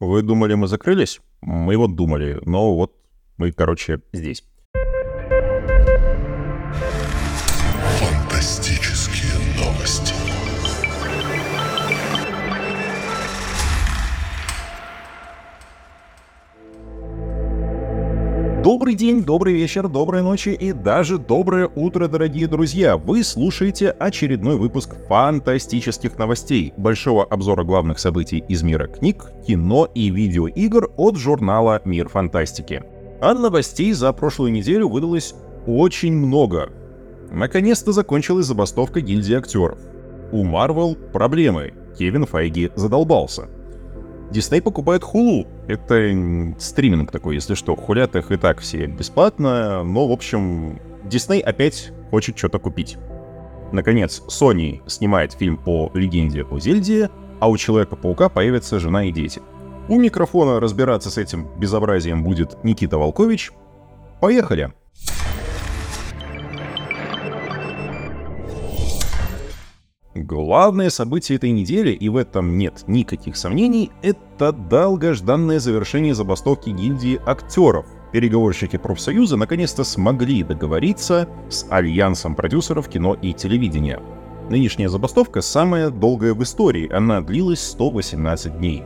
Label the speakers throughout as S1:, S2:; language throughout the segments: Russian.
S1: Вы думали, мы закрылись? Мы вот думали, но вот мы, короче, здесь. Добрый день, добрый вечер, доброй ночи и даже доброе утро, дорогие друзья! Вы слушаете очередной выпуск фантастических новостей, большого обзора главных событий из мира книг, кино и видеоигр от журнала «Мир фантастики». А новостей за прошлую неделю выдалось очень много. Наконец-то закончилась забастовка гильдии актеров. У Марвел проблемы, Кевин Файги задолбался. Дисней покупает Hulu. Это стриминг такой, если что. Хулят их и так все бесплатно, но, в общем, Дисней опять хочет что-то купить. Наконец, Sony снимает фильм по легенде о Зельде, а у Человека-паука появятся жена и дети. У микрофона разбираться с этим безобразием будет Никита Волкович. Поехали! Главное событие этой недели, и в этом нет никаких сомнений, это долгожданное завершение забастовки гильдии актеров. Переговорщики профсоюза наконец-то смогли договориться с альянсом продюсеров кино и телевидения. Нынешняя забастовка самая долгая в истории, она длилась 118 дней.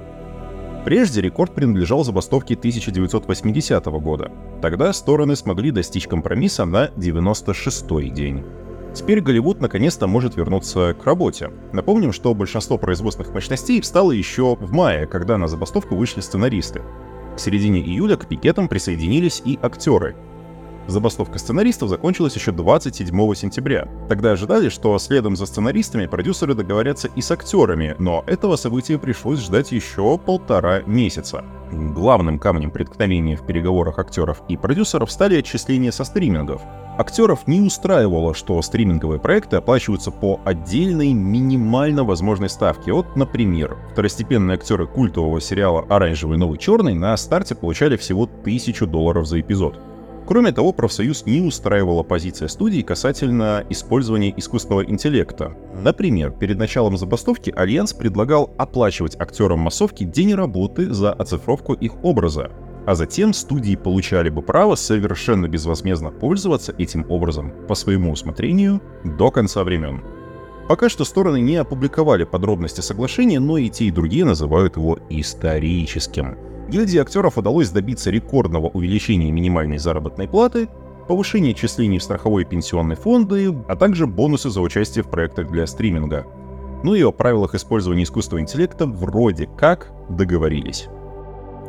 S1: Прежде рекорд принадлежал забастовке 1980 года. Тогда стороны смогли достичь компромисса на 96-й день. Теперь Голливуд наконец-то может вернуться к работе. Напомним, что большинство производственных мощностей встало еще в мае, когда на забастовку вышли сценаристы. К середине июля к пикетам присоединились и актеры. Забастовка сценаристов закончилась еще 27 сентября. Тогда ожидали, что следом за сценаристами продюсеры договорятся и с актерами, но этого события пришлось ждать еще полтора месяца. Главным камнем преткновения в переговорах актеров и продюсеров стали отчисления со стримингов. Актеров не устраивало, что стриминговые проекты оплачиваются по отдельной минимально возможной ставке. Вот, например, второстепенные актеры культового сериала «Оранжевый новый черный» на старте получали всего 1000 долларов за эпизод. Кроме того, профсоюз не устраивала позиция студии касательно использования искусственного интеллекта. Например, перед началом забастовки Альянс предлагал оплачивать актерам массовки день работы за оцифровку их образа, а затем студии получали бы право совершенно безвозмездно пользоваться этим образом по своему усмотрению до конца времен. Пока что стороны не опубликовали подробности соглашения, но и те, и другие называют его историческим. Гильдии актеров удалось добиться рекордного увеличения минимальной заработной платы, повышения числений в страховой и пенсионные фонды, а также бонусы за участие в проектах для стриминга. Ну и о правилах использования искусственного интеллекта вроде как договорились.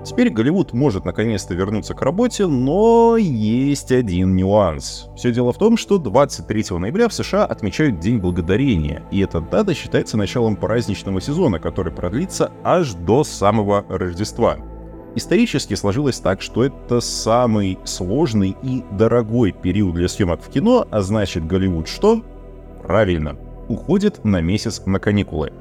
S1: Теперь Голливуд может наконец-то вернуться к работе, но есть один нюанс. Все дело в том, что 23 ноября в США отмечают День Благодарения, и эта дата считается началом праздничного сезона, который продлится аж до самого Рождества. Исторически сложилось так, что это самый сложный и дорогой период для съемок в кино, а значит Голливуд что? Правильно, уходит на месяц на каникулы.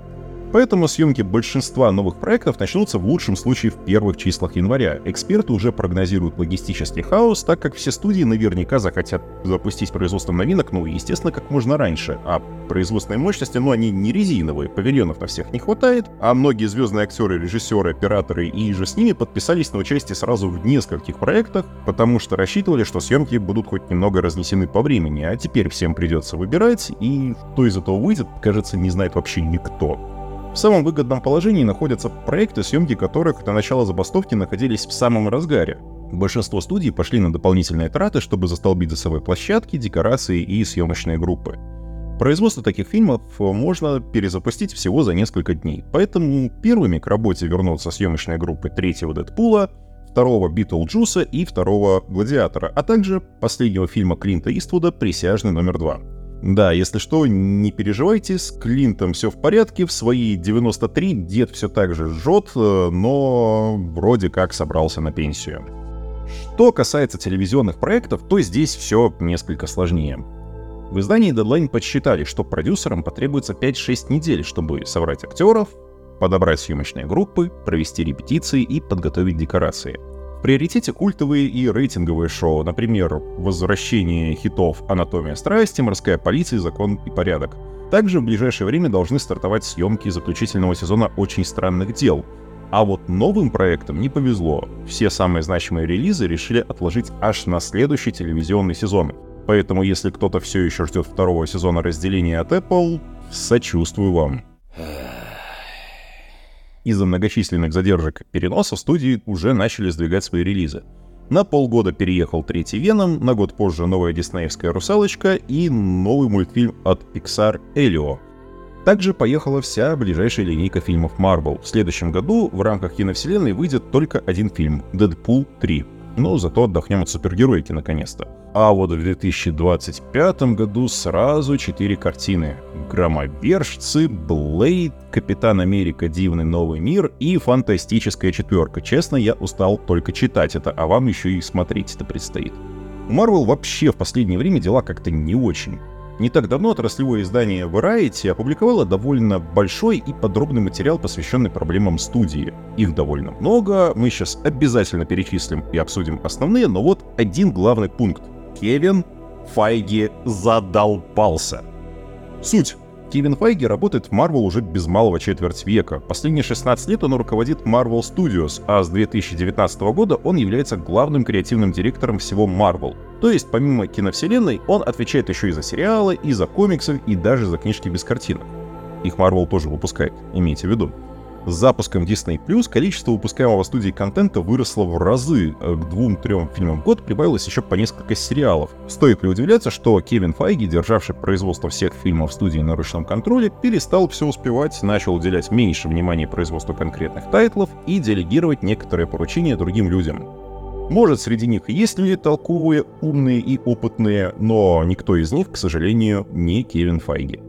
S1: Поэтому съемки большинства новых проектов начнутся в лучшем случае в первых числах января. Эксперты уже прогнозируют логистический хаос, так как все студии наверняка захотят запустить производство новинок, ну, естественно, как можно раньше. А производственные мощности, ну, они не резиновые, павильонов на всех не хватает, а многие звездные актеры, режиссеры, операторы и же с ними подписались на участие сразу в нескольких проектах, потому что рассчитывали, что съемки будут хоть немного разнесены по времени, а теперь всем придется выбирать, и что из этого выйдет, кажется, не знает вообще никто. В самом выгодном положении находятся проекты, съемки которых до начала забастовки находились в самом разгаре. Большинство студий пошли на дополнительные траты, чтобы застолбить за собой площадки, декорации и съемочные группы. Производство таких фильмов можно перезапустить всего за несколько дней, поэтому первыми к работе вернутся съемочные группы третьего Дэдпула, второго Битлджуса и второго Гладиатора, а также последнего фильма Клинта Иствуда «Присяжный номер два». Да, если что, не переживайте, с Клинтом все в порядке, в свои 93 дед все так же жжет, э, но вроде как собрался на пенсию. Что касается телевизионных проектов, то здесь все несколько сложнее. В издании Deadline подсчитали, что продюсерам потребуется 5-6 недель, чтобы собрать актеров, подобрать съемочные группы, провести репетиции и подготовить декорации — приоритете культовые и рейтинговые шоу, например, «Возвращение хитов «Анатомия страсти», «Морская полиция», «Закон и порядок». Также в ближайшее время должны стартовать съемки заключительного сезона «Очень странных дел». А вот новым проектам не повезло. Все самые значимые релизы решили отложить аж на следующий телевизионный сезон. Поэтому если кто-то все еще ждет второго сезона разделения от Apple, сочувствую вам. Из-за многочисленных задержек переносов студии уже начали сдвигать свои релизы. На полгода переехал третий Веном, на год позже новая диснеевская «Русалочка» и новый мультфильм от Pixar «Элио», также поехала вся ближайшая линейка фильмов Marvel. В следующем году в рамках киновселенной выйдет только один фильм — «Дэдпул 3». Но зато отдохнем от супергеройки наконец-то. А вот в 2025 году сразу четыре картины. «Громовержцы», «Блейд», «Капитан Америка. Дивный новый мир» и «Фантастическая четверка». Честно, я устал только читать это, а вам еще и смотреть это предстоит. У Marvel вообще в последнее время дела как-то не очень. Не так давно отраслевое издание Variety опубликовало довольно большой и подробный материал, посвященный проблемам студии. Их довольно много, мы сейчас обязательно перечислим и обсудим основные, но вот один главный пункт. Кевин Файги задолбался. Суть. Кевин Файги работает в Marvel уже без малого четверть века. Последние 16 лет он руководит Marvel Studios, а с 2019 года он является главным креативным директором всего Marvel. То есть, помимо киновселенной, он отвечает еще и за сериалы, и за комиксы, и даже за книжки без картинок. Их Marvel тоже выпускает, имейте в виду. С запуском Disney Plus количество выпускаемого студии контента выросло в разы. К двум-трем фильмам в год прибавилось еще по несколько сериалов. Стоит ли удивляться, что Кевин Файги, державший производство всех фильмов студии на ручном контроле, перестал все успевать, начал уделять меньше внимания производству конкретных тайтлов и делегировать некоторые поручения другим людям. Может, среди них есть люди толковые, умные и опытные, но никто из них, к сожалению, не Кевин Файги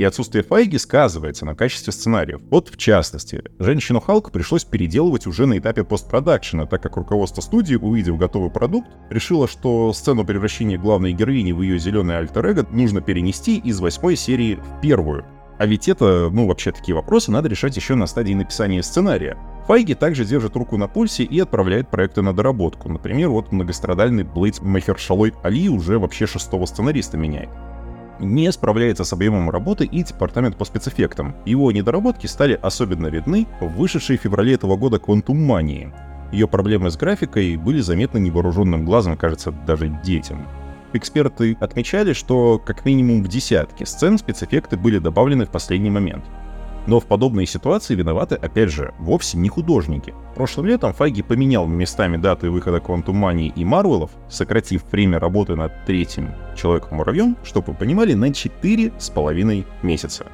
S1: и отсутствие Файги сказывается на качестве сценариев. Вот в частности, «Женщину Халк» пришлось переделывать уже на этапе постпродакшена, так как руководство студии, увидев готовый продукт, решило, что сцену превращения главной героини в ее зеленый альтер нужно перенести из восьмой серии в первую. А ведь это, ну вообще такие вопросы надо решать еще на стадии написания сценария. Файги также держит руку на пульсе и отправляет проекты на доработку. Например, вот многострадальный Блейд Махершалой Али уже вообще шестого сценариста меняет не справляется с объемом работы и департамент по спецэффектам. Его недоработки стали особенно видны в вышедшей в феврале этого года Quantum Mania. Ее проблемы с графикой были заметны невооруженным глазом, кажется, даже детям. Эксперты отмечали, что как минимум в десятке сцен спецэффекты были добавлены в последний момент. Но в подобной ситуации виноваты, опять же, вовсе не художники. Прошлым летом Файги поменял местами даты выхода Quantum Mania и Марвелов, сократив время работы над третьим Человеком-муравьем, чтобы вы понимали, на 4,5 месяца.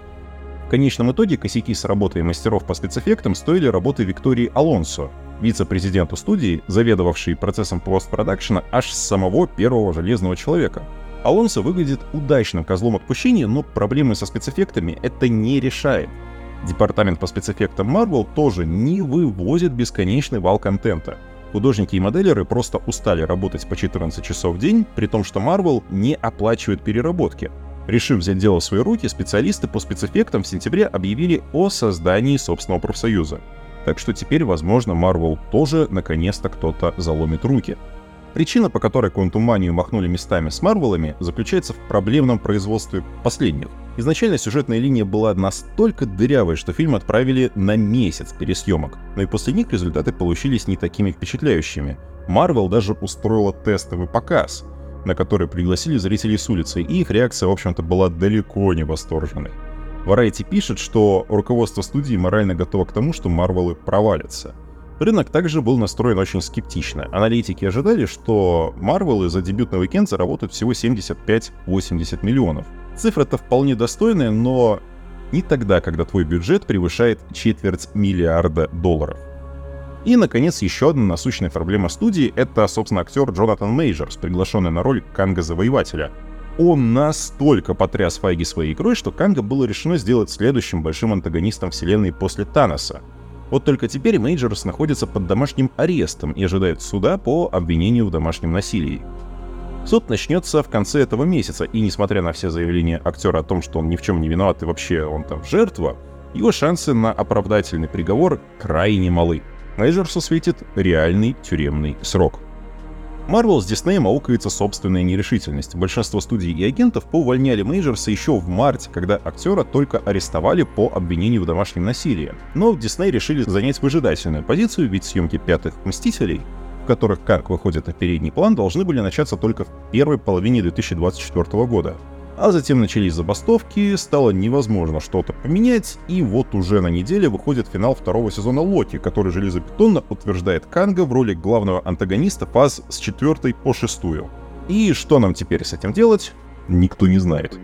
S1: В конечном итоге косяки с работой мастеров по спецэффектам стоили работы Виктории Алонсо, вице-президенту студии, заведовавшей процессом постпродакшена аж с самого первого Железного Человека. Алонсо выглядит удачным козлом отпущения, но проблемы со спецэффектами это не решает. Департамент по спецэффектам Marvel тоже не вывозит бесконечный вал контента. Художники и моделеры просто устали работать по 14 часов в день, при том, что Marvel не оплачивает переработки. Решив взять дело в свои руки, специалисты по спецэффектам в сентябре объявили о создании собственного профсоюза. Так что теперь, возможно, Marvel тоже наконец-то кто-то заломит руки. Причина, по которой Quantum махнули местами с Марвелами, заключается в проблемном производстве последних. Изначально сюжетная линия была настолько дырявой, что фильм отправили на месяц пересъемок, но и после них результаты получились не такими впечатляющими. Марвел даже устроила тестовый показ, на который пригласили зрителей с улицы, и их реакция, в общем-то, была далеко не восторженной. Variety пишет, что руководство студии морально готово к тому, что Марвелы провалятся — Рынок также был настроен очень скептично. Аналитики ожидали, что Марвелы за дебютный уикенд заработают всего 75-80 миллионов. Цифра-то вполне достойная, но не тогда, когда твой бюджет превышает четверть миллиарда долларов. И, наконец, еще одна насущная проблема студии — это, собственно, актер Джонатан Мейджорс, приглашенный на роль Канга-завоевателя. Он настолько потряс Файги своей игрой, что Канга было решено сделать следующим большим антагонистом вселенной после Таноса — вот только теперь Мейджорс находится под домашним арестом и ожидает суда по обвинению в домашнем насилии. Суд начнется в конце этого месяца, и несмотря на все заявления актера о том, что он ни в чем не виноват и вообще он там жертва, его шансы на оправдательный приговор крайне малы. Мейджорсу светит реальный тюремный срок. Marvel с Disney аукается собственная нерешительность. Большинство студий и агентов поувольняли Мейджорса еще в марте, когда актера только арестовали по обвинению в домашнем насилии. Но в Disney решили занять выжидательную позицию, ведь съемки «Пятых Мстителей», в которых Карк выходит на передний план, должны были начаться только в первой половине 2024 года. А затем начались забастовки, стало невозможно что-то поменять, и вот уже на неделе выходит финал второго сезона Локи, который железобетонно утверждает Канга в роли главного антагониста фаз с четвертой по шестую. И что нам теперь с этим делать, никто не знает.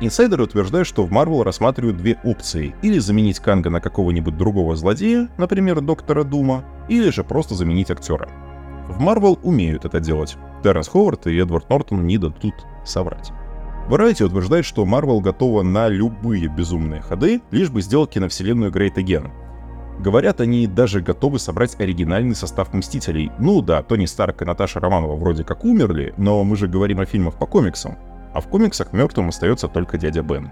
S1: Инсайдеры утверждают, что в Marvel рассматривают две опции. Или заменить Канга на какого-нибудь другого злодея, например, Доктора Дума, или же просто заменить актера. В Marvel умеют это делать. Терренс Ховард и Эдвард Нортон не дадут соврать. Variety утверждает, что Marvel готова на любые безумные ходы, лишь бы сделать киновселенную Great Again. Говорят, они даже готовы собрать оригинальный состав Мстителей. Ну да, Тони Старк и Наташа Романова вроде как умерли, но мы же говорим о фильмах по комиксам. А в комиксах мертвым остается только дядя Бен.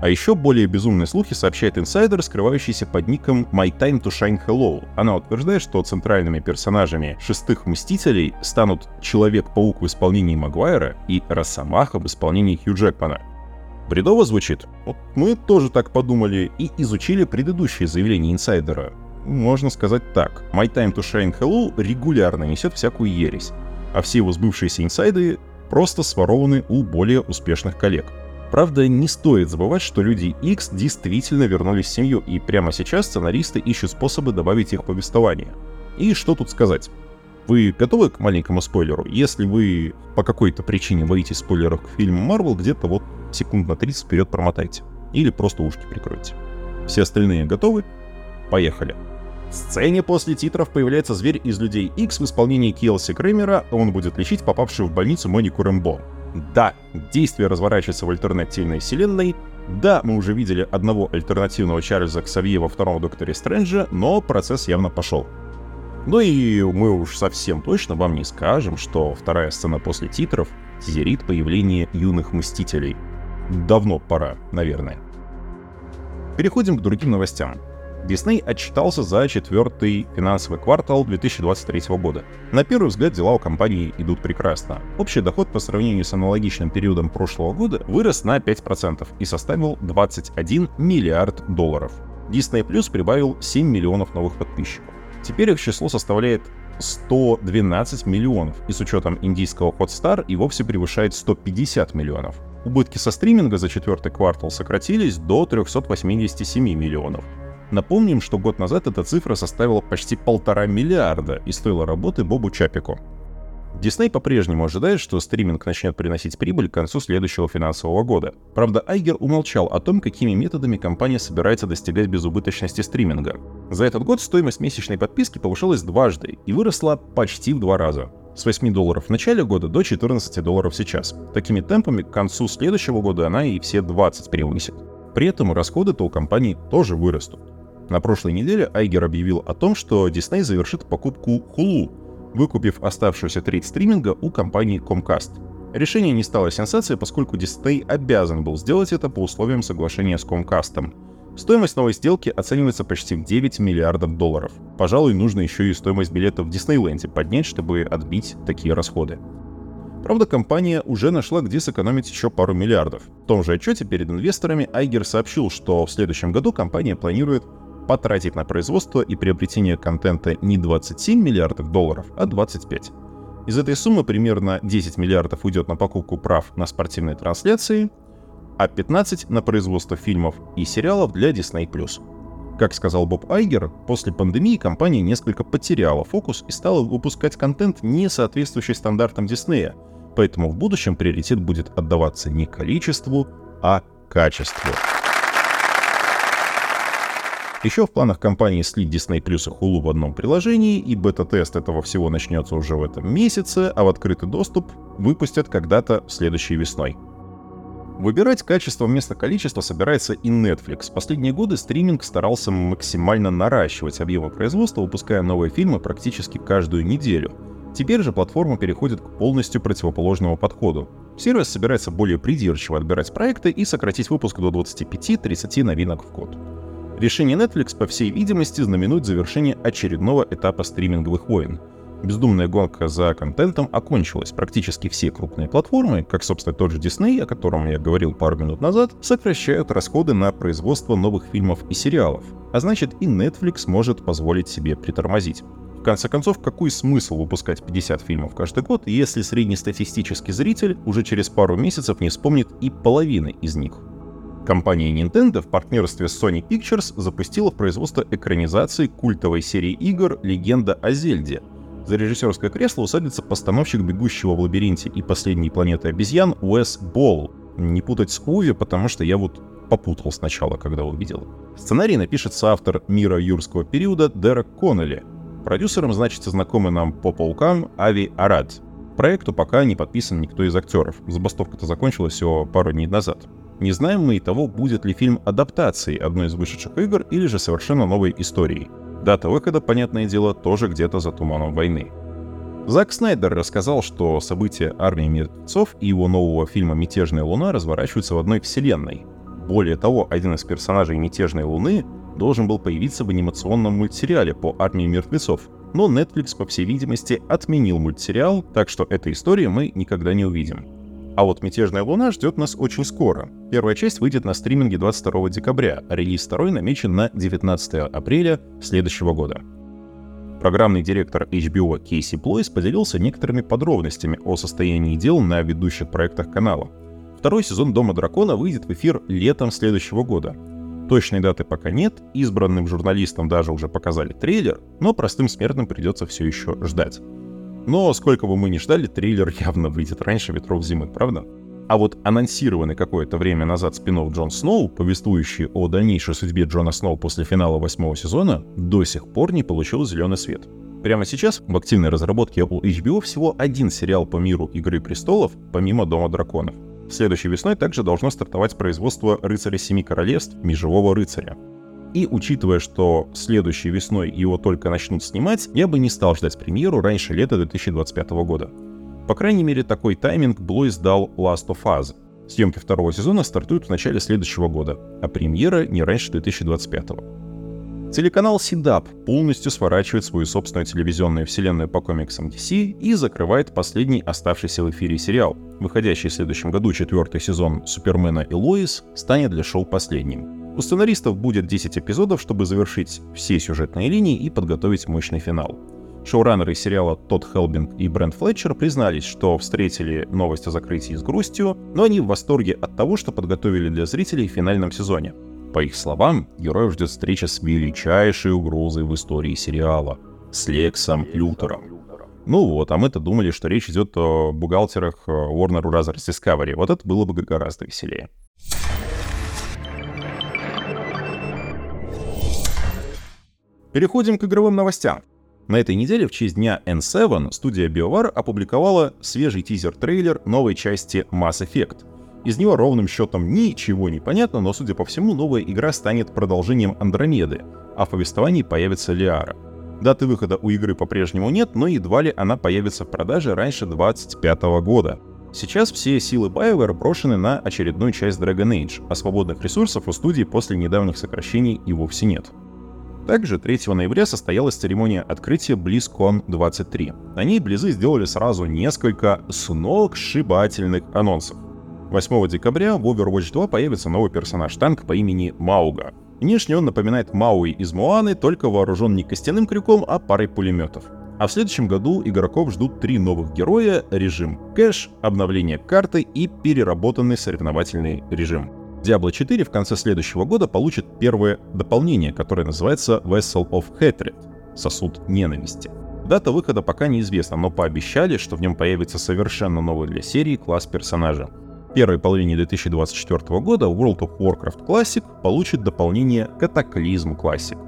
S1: А еще более безумные слухи сообщает инсайдер, скрывающийся под ником My Time to Shine Hello. Она утверждает, что центральными персонажами шестых Мстителей станут Человек-паук в исполнении Магуайра и Росомаха в исполнении Хью Джекмана. Бредово звучит? Вот мы тоже так подумали и изучили предыдущие заявления инсайдера. Можно сказать так. My Time to Shine Hello регулярно несет всякую ересь, а все его сбывшиеся инсайды просто сворованы у более успешных коллег. Правда, не стоит забывать, что Люди X действительно вернулись в семью, и прямо сейчас сценаристы ищут способы добавить их повествование. И что тут сказать? Вы готовы к маленькому спойлеру? Если вы по какой-то причине боитесь спойлеров к фильму Marvel, где-то вот секунд на 30 вперед промотайте. Или просто ушки прикройте. Все остальные готовы? Поехали. В сцене после титров появляется зверь из Людей X в исполнении Киелси Крэмера, он будет лечить попавшую в больницу Монику Рэмбо. Да, действие разворачивается в альтернативной вселенной. Да, мы уже видели одного альтернативного Чарльза Ксавье во втором Докторе Стрэнджа, но процесс явно пошел. Ну и мы уж совсем точно вам не скажем, что вторая сцена после титров тизерит появление юных Мстителей. Давно пора, наверное. Переходим к другим новостям. Disney отчитался за четвертый финансовый квартал 2023 года. На первый взгляд дела у компании идут прекрасно. Общий доход по сравнению с аналогичным периодом прошлого года вырос на 5% и составил 21 миллиард долларов. Disney Plus прибавил 7 миллионов новых подписчиков. Теперь их число составляет 112 миллионов, и с учетом индийского Hotstar и вовсе превышает 150 миллионов. Убытки со стриминга за четвертый квартал сократились до 387 миллионов. Напомним, что год назад эта цифра составила почти полтора миллиарда и стоила работы Бобу Чапику. Дисней по-прежнему ожидает, что стриминг начнет приносить прибыль к концу следующего финансового года. Правда, Айгер умолчал о том, какими методами компания собирается достигать безубыточности стриминга. За этот год стоимость месячной подписки повышалась дважды и выросла почти в два раза. С 8 долларов в начале года до 14 долларов сейчас. Такими темпами к концу следующего года она и все 20 превысит. При этом расходы-то у компании тоже вырастут. На прошлой неделе Айгер объявил о том, что Disney завершит покупку Hulu, выкупив оставшуюся треть стриминга у компании Comcast. Решение не стало сенсацией, поскольку Disney обязан был сделать это по условиям соглашения с Comcast. Стоимость новой сделки оценивается почти в 9 миллиардов долларов. Пожалуй, нужно еще и стоимость билетов в Диснейленде поднять, чтобы отбить такие расходы. Правда, компания уже нашла, где сэкономить еще пару миллиардов. В том же отчете перед инвесторами Айгер сообщил, что в следующем году компания планирует потратить на производство и приобретение контента не 27 миллиардов долларов, а 25. Из этой суммы примерно 10 миллиардов уйдет на покупку прав на спортивные трансляции, а 15 на производство фильмов и сериалов для Disney+. Как сказал Боб Айгер, после пандемии компания несколько потеряла фокус и стала выпускать контент, не соответствующий стандартам Диснея, поэтому в будущем приоритет будет отдаваться не количеству, а качеству. Еще в планах компании слить Disney Plus и Hulu в одном приложении, и бета-тест этого всего начнется уже в этом месяце, а в открытый доступ выпустят когда-то следующей весной. Выбирать качество вместо количества собирается и Netflix. Последние годы стриминг старался максимально наращивать объемы производства, выпуская новые фильмы практически каждую неделю. Теперь же платформа переходит к полностью противоположному подходу. Сервис собирается более придирчиво отбирать проекты и сократить выпуск до 25-30 новинок в год. Решение Netflix, по всей видимости, знаменует завершение очередного этапа стриминговых войн. Бездумная гонка за контентом окончилась. Практически все крупные платформы, как, собственно, тот же Disney, о котором я говорил пару минут назад, сокращают расходы на производство новых фильмов и сериалов. А значит, и Netflix может позволить себе притормозить. В конце концов, какой смысл выпускать 50 фильмов каждый год, если среднестатистический зритель уже через пару месяцев не вспомнит и половины из них? Компания Nintendo в партнерстве с Sony Pictures запустила в производство экранизации культовой серии игр «Легенда о Зельде», за режиссерское кресло усадится постановщик «Бегущего в лабиринте» и «Последней планеты обезьян» Уэс Болл. Не путать с Уви, потому что я вот попутал сначала, когда увидел. Сценарий напишет соавтор «Мира юрского периода» Дерек Коннелли. Продюсером значится знакомый нам по паукам Ави Арад. Проекту пока не подписан никто из актеров. Забастовка-то закончилась всего пару дней назад. Не знаем мы и того, будет ли фильм адаптацией одной из вышедших игр или же совершенно новой историей. Дата выхода, понятное дело, тоже где-то за туманом войны. Зак Снайдер рассказал, что события «Армии мертвецов» и его нового фильма «Мятежная луна» разворачиваются в одной вселенной. Более того, один из персонажей «Мятежной луны» должен был появиться в анимационном мультсериале по «Армии мертвецов», но Netflix, по всей видимости, отменил мультсериал, так что этой истории мы никогда не увидим. А вот «Мятежная луна» ждет нас очень скоро. Первая часть выйдет на стриминге 22 декабря, а релиз второй намечен на 19 апреля следующего года. Программный директор HBO Кейси Плойс поделился некоторыми подробностями о состоянии дел на ведущих проектах канала. Второй сезон «Дома дракона» выйдет в эфир летом следующего года. Точной даты пока нет, избранным журналистам даже уже показали трейлер, но простым смертным придется все еще ждать. Но сколько бы мы ни ждали, трейлер явно выйдет раньше ветров зимы, правда? А вот анонсированный какое-то время назад спин Джон Сноу, повествующий о дальнейшей судьбе Джона Сноу после финала восьмого сезона, до сих пор не получил зеленый свет. Прямо сейчас в активной разработке Apple HBO всего один сериал по миру Игры престолов, помимо Дома драконов. Следующей весной также должно стартовать производство «Рыцаря Семи Королевств. Межевого рыцаря». И учитывая, что следующей весной его только начнут снимать, я бы не стал ждать премьеру раньше лета 2025 года. По крайней мере, такой тайминг Блойс дал Last of Us. Съемки второго сезона стартуют в начале следующего года, а премьера не раньше 2025. Телеканал CW полностью сворачивает свою собственную телевизионную вселенную по комиксам DC и закрывает последний оставшийся в эфире сериал. Выходящий в следующем году четвертый сезон Супермена и Лоис станет для шоу последним. У сценаристов будет 10 эпизодов, чтобы завершить все сюжетные линии и подготовить мощный финал. Шоураннеры сериала Тодд Хелбинг и Брент Флетчер признались, что встретили новость о закрытии с грустью, но они в восторге от того, что подготовили для зрителей в финальном сезоне. По их словам, героев ждет встреча с величайшей угрозой в истории сериала — с Лексом Лютером. Ну вот, а мы-то думали, что речь идет о бухгалтерах э, Warner Bros. Discovery. Вот это было бы гораздо веселее. Переходим к игровым новостям. На этой неделе в честь дня N7 студия BioWare опубликовала свежий тизер-трейлер новой части Mass Effect. Из него ровным счетом ничего не понятно, но, судя по всему, новая игра станет продолжением Андромеды, а в повествовании появится Лиара. Даты выхода у игры по-прежнему нет, но едва ли она появится в продаже раньше 2025 года. Сейчас все силы BioWare брошены на очередную часть Dragon Age, а свободных ресурсов у студии после недавних сокращений и вовсе нет. Также 3 ноября состоялась церемония открытия BlizzCon 23. На ней Близы сделали сразу несколько сногсшибательных анонсов. 8 декабря в Overwatch 2 появится новый персонаж-танк по имени Мауга. Внешне он напоминает Мауи из Моаны, только вооружен не костяным крюком, а парой пулеметов. А в следующем году игроков ждут три новых героя, режим кэш, обновление карты и переработанный соревновательный режим. Diablo 4 в конце следующего года получит первое дополнение, которое называется Vessel of Hatred — сосуд ненависти. Дата выхода пока неизвестна, но пообещали, что в нем появится совершенно новый для серии класс персонажа. В первой половине 2024 года World of Warcraft Classic получит дополнение Cataclysm Classic.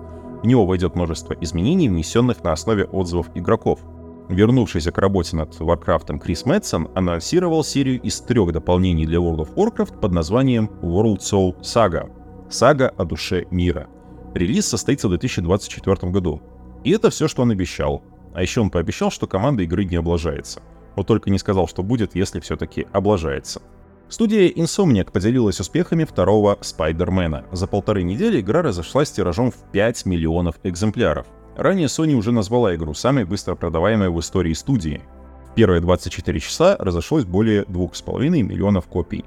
S1: В него войдет множество изменений, внесенных на основе отзывов игроков — Вернувшийся к работе над Warcraft Крис Мэтсон анонсировал серию из трех дополнений для World of Warcraft под названием World Soul Saga — Сага о душе мира. Релиз состоится в 2024 году. И это все, что он обещал. А еще он пообещал, что команда игры не облажается. Вот только не сказал, что будет, если все-таки облажается. Студия Insomniac поделилась успехами второго Спайдермена. За полторы недели игра разошлась тиражом в 5 миллионов экземпляров. Ранее Sony уже назвала игру самой быстро продаваемой в истории студии. В первые 24 часа разошлось более 2,5 миллионов копий.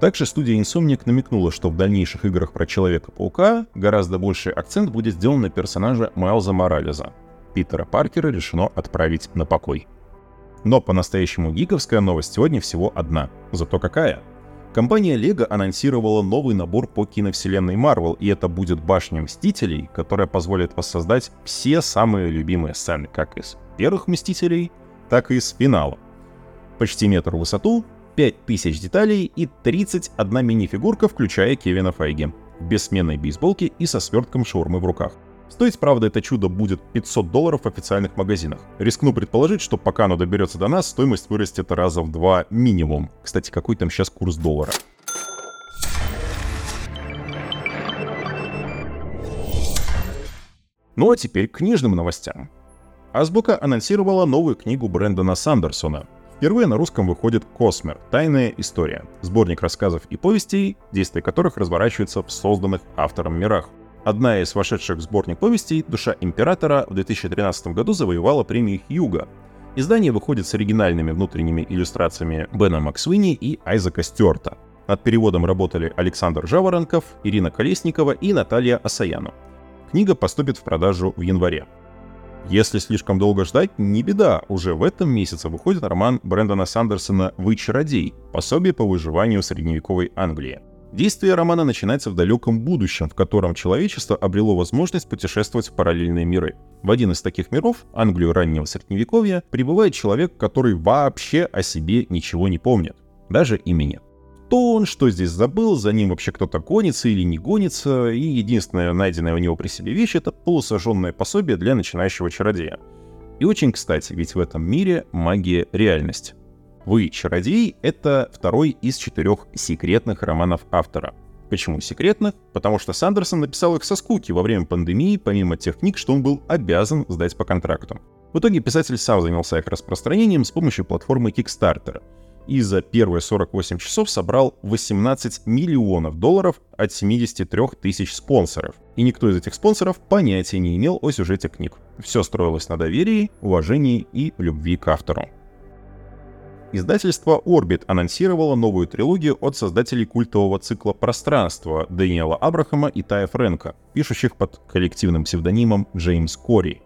S1: Также студия Insomniac намекнула, что в дальнейших играх про Человека-паука гораздо больший акцент будет сделан на персонажа Майлза Морализа. Питера Паркера решено отправить на покой. Но по-настоящему гиковская новость сегодня всего одна. Зато какая? Компания LEGO анонсировала новый набор по киновселенной Marvel, и это будет башня Мстителей, которая позволит воссоздать все самые любимые сцены, как из первых Мстителей, так и из финала. Почти метр в высоту, 5000 деталей и 31 мини-фигурка, включая Кевина Файги, в бессменной бейсболке и со свертком шаурмы в руках. Стоить, правда, это чудо будет 500 долларов в официальных магазинах. Рискну предположить, что пока оно доберется до нас, стоимость вырастет раза в два минимум. Кстати, какой там сейчас курс доллара? Ну а теперь к книжным новостям. Азбука анонсировала новую книгу Брэндона Сандерсона. Впервые на русском выходит «Космер. Тайная история» — сборник рассказов и повестей, действия которых разворачиваются в созданных автором мирах. Одна из вошедших в сборник повестей «Душа императора» в 2013 году завоевала премию Хьюга. Издание выходит с оригинальными внутренними иллюстрациями Бена Максвини и Айзека Стюарта. Над переводом работали Александр Жаворонков, Ирина Колесникова и Наталья Асаяну. Книга поступит в продажу в январе. Если слишком долго ждать, не беда, уже в этом месяце выходит роман Брэндона Сандерсона «Вы чародей. Пособие по выживанию средневековой Англии». Действие романа начинается в далеком будущем, в котором человечество обрело возможность путешествовать в параллельные миры. В один из таких миров, Англию раннего средневековья, прибывает человек, который вообще о себе ничего не помнит. Даже имени. Кто он, что здесь забыл, за ним вообще кто-то гонится или не гонится, и единственная найденная у него при себе вещь — это полусожженное пособие для начинающего чародея. И очень кстати, ведь в этом мире магия — реальность. «Вы чародей» — это второй из четырех секретных романов автора. Почему секретных? Потому что Сандерсон написал их со скуки во время пандемии, помимо тех книг, что он был обязан сдать по контракту. В итоге писатель сам занялся их распространением с помощью платформы Kickstarter. И за первые 48 часов собрал 18 миллионов долларов от 73 тысяч спонсоров. И никто из этих спонсоров понятия не имел о сюжете книг. Все строилось на доверии, уважении и любви к автору. Издательство Orbit анонсировало новую трилогию от создателей культового цикла «Пространство» Дэниела Абрахама и Тая Фрэнка, пишущих под коллективным псевдонимом Джеймс Кори.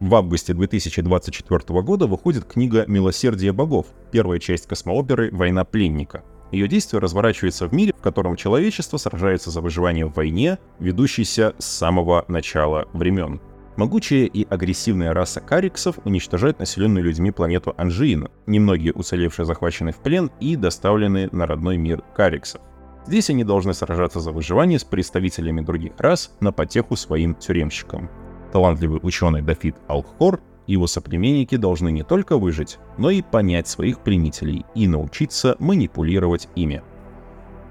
S1: В августе 2024 года выходит книга «Милосердие богов», первая часть космооперы «Война пленника». Ее действие разворачивается в мире, в котором человечество сражается за выживание в войне, ведущейся с самого начала времен. Могучая и агрессивная раса кариксов уничтожает населенную людьми планету Анжиина. Немногие уцелевшие захвачены в плен и доставлены на родной мир кариксов. Здесь они должны сражаться за выживание с представителями других рас на потеху своим тюремщикам. Талантливый ученый Дафид Алхор и его соплеменники должны не только выжить, но и понять своих пленителей и научиться манипулировать ими.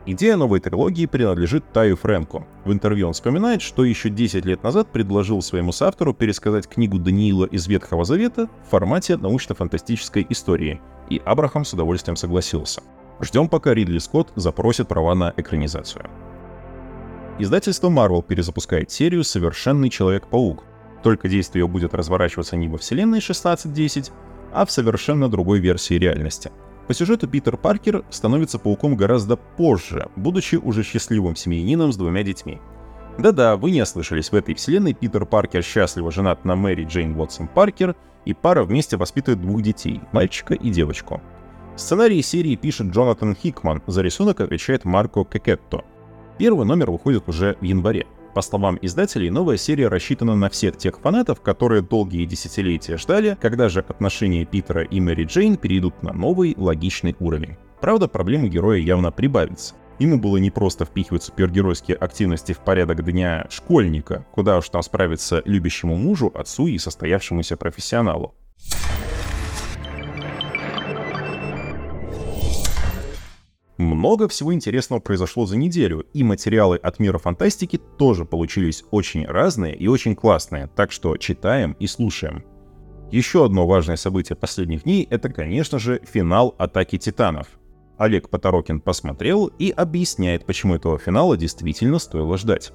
S1: Идея новой трилогии принадлежит Таю Фрэнку. В интервью он вспоминает, что еще 10 лет назад предложил своему соавтору пересказать книгу Даниила из Ветхого Завета в формате научно-фантастической истории, и Абрахам с удовольствием согласился. Ждем, пока Ридли Скотт запросит права на экранизацию. Издательство Marvel перезапускает серию «Совершенный Человек-паук». Только действие ее будет разворачиваться не во вселенной 1610, а в совершенно другой версии реальности — по сюжету Питер Паркер становится пауком гораздо позже, будучи уже счастливым семьянином с двумя детьми. Да-да, вы не ослышались, в этой вселенной Питер Паркер счастливо женат на Мэри Джейн Уотсон Паркер, и пара вместе воспитывает двух детей, мальчика и девочку. Сценарий серии пишет Джонатан Хикман, за рисунок отвечает Марко Кекетто. Первый номер выходит уже в январе. По словам издателей, новая серия рассчитана на всех тех фанатов, которые долгие десятилетия ждали, когда же отношения Питера и Мэри Джейн перейдут на новый логичный уровень. Правда, проблемы героя явно прибавится. Ему было не просто впихивать супергеройские активности в порядок дня школьника, куда уж там справиться любящему мужу, отцу и состоявшемуся профессионалу. Много всего интересного произошло за неделю, и материалы от мира фантастики тоже получились очень разные и очень классные, так что читаем и слушаем. Еще одно важное событие последних дней — это, конечно же, финал «Атаки Титанов». Олег Поторокин посмотрел и объясняет, почему этого финала действительно стоило ждать.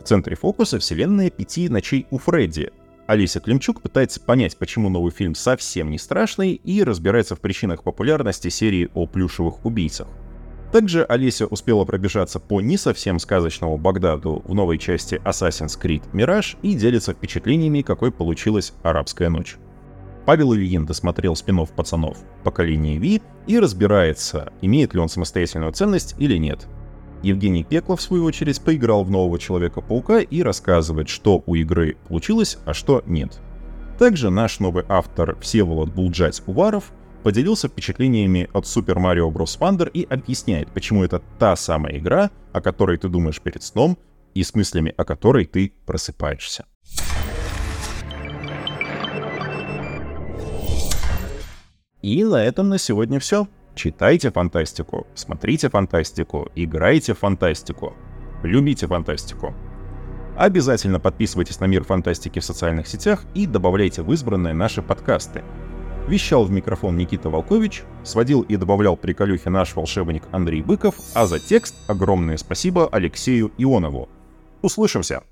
S1: В центре фокуса вселенная пяти ночей у Фредди, Алиса Климчук пытается понять, почему новый фильм совсем не страшный и разбирается в причинах популярности серии о плюшевых убийцах. Также Олеся успела пробежаться по не совсем сказочному Багдаду в новой части Assassin's Creed Mirage и делится впечатлениями, какой получилась «Арабская ночь». Павел Ильин досмотрел спин «Пацанов» поколение Ви и разбирается, имеет ли он самостоятельную ценность или нет. Евгений Пеклов, в свою очередь, поиграл в нового Человека-паука и рассказывает, что у игры получилось, а что нет. Также наш новый автор Всеволод Булджать-Уваров поделился впечатлениями от Super Mario Bros. Wonder и объясняет, почему это та самая игра, о которой ты думаешь перед сном, и с мыслями о которой ты просыпаешься. И на этом на сегодня все. Читайте фантастику, смотрите фантастику, играйте в фантастику, любите фантастику. Обязательно подписывайтесь на Мир Фантастики в социальных сетях и добавляйте в избранные наши подкасты. Вещал в микрофон Никита Волкович, сводил и добавлял приколюхи наш волшебник Андрей Быков, а за текст огромное спасибо Алексею Ионову. Услышимся!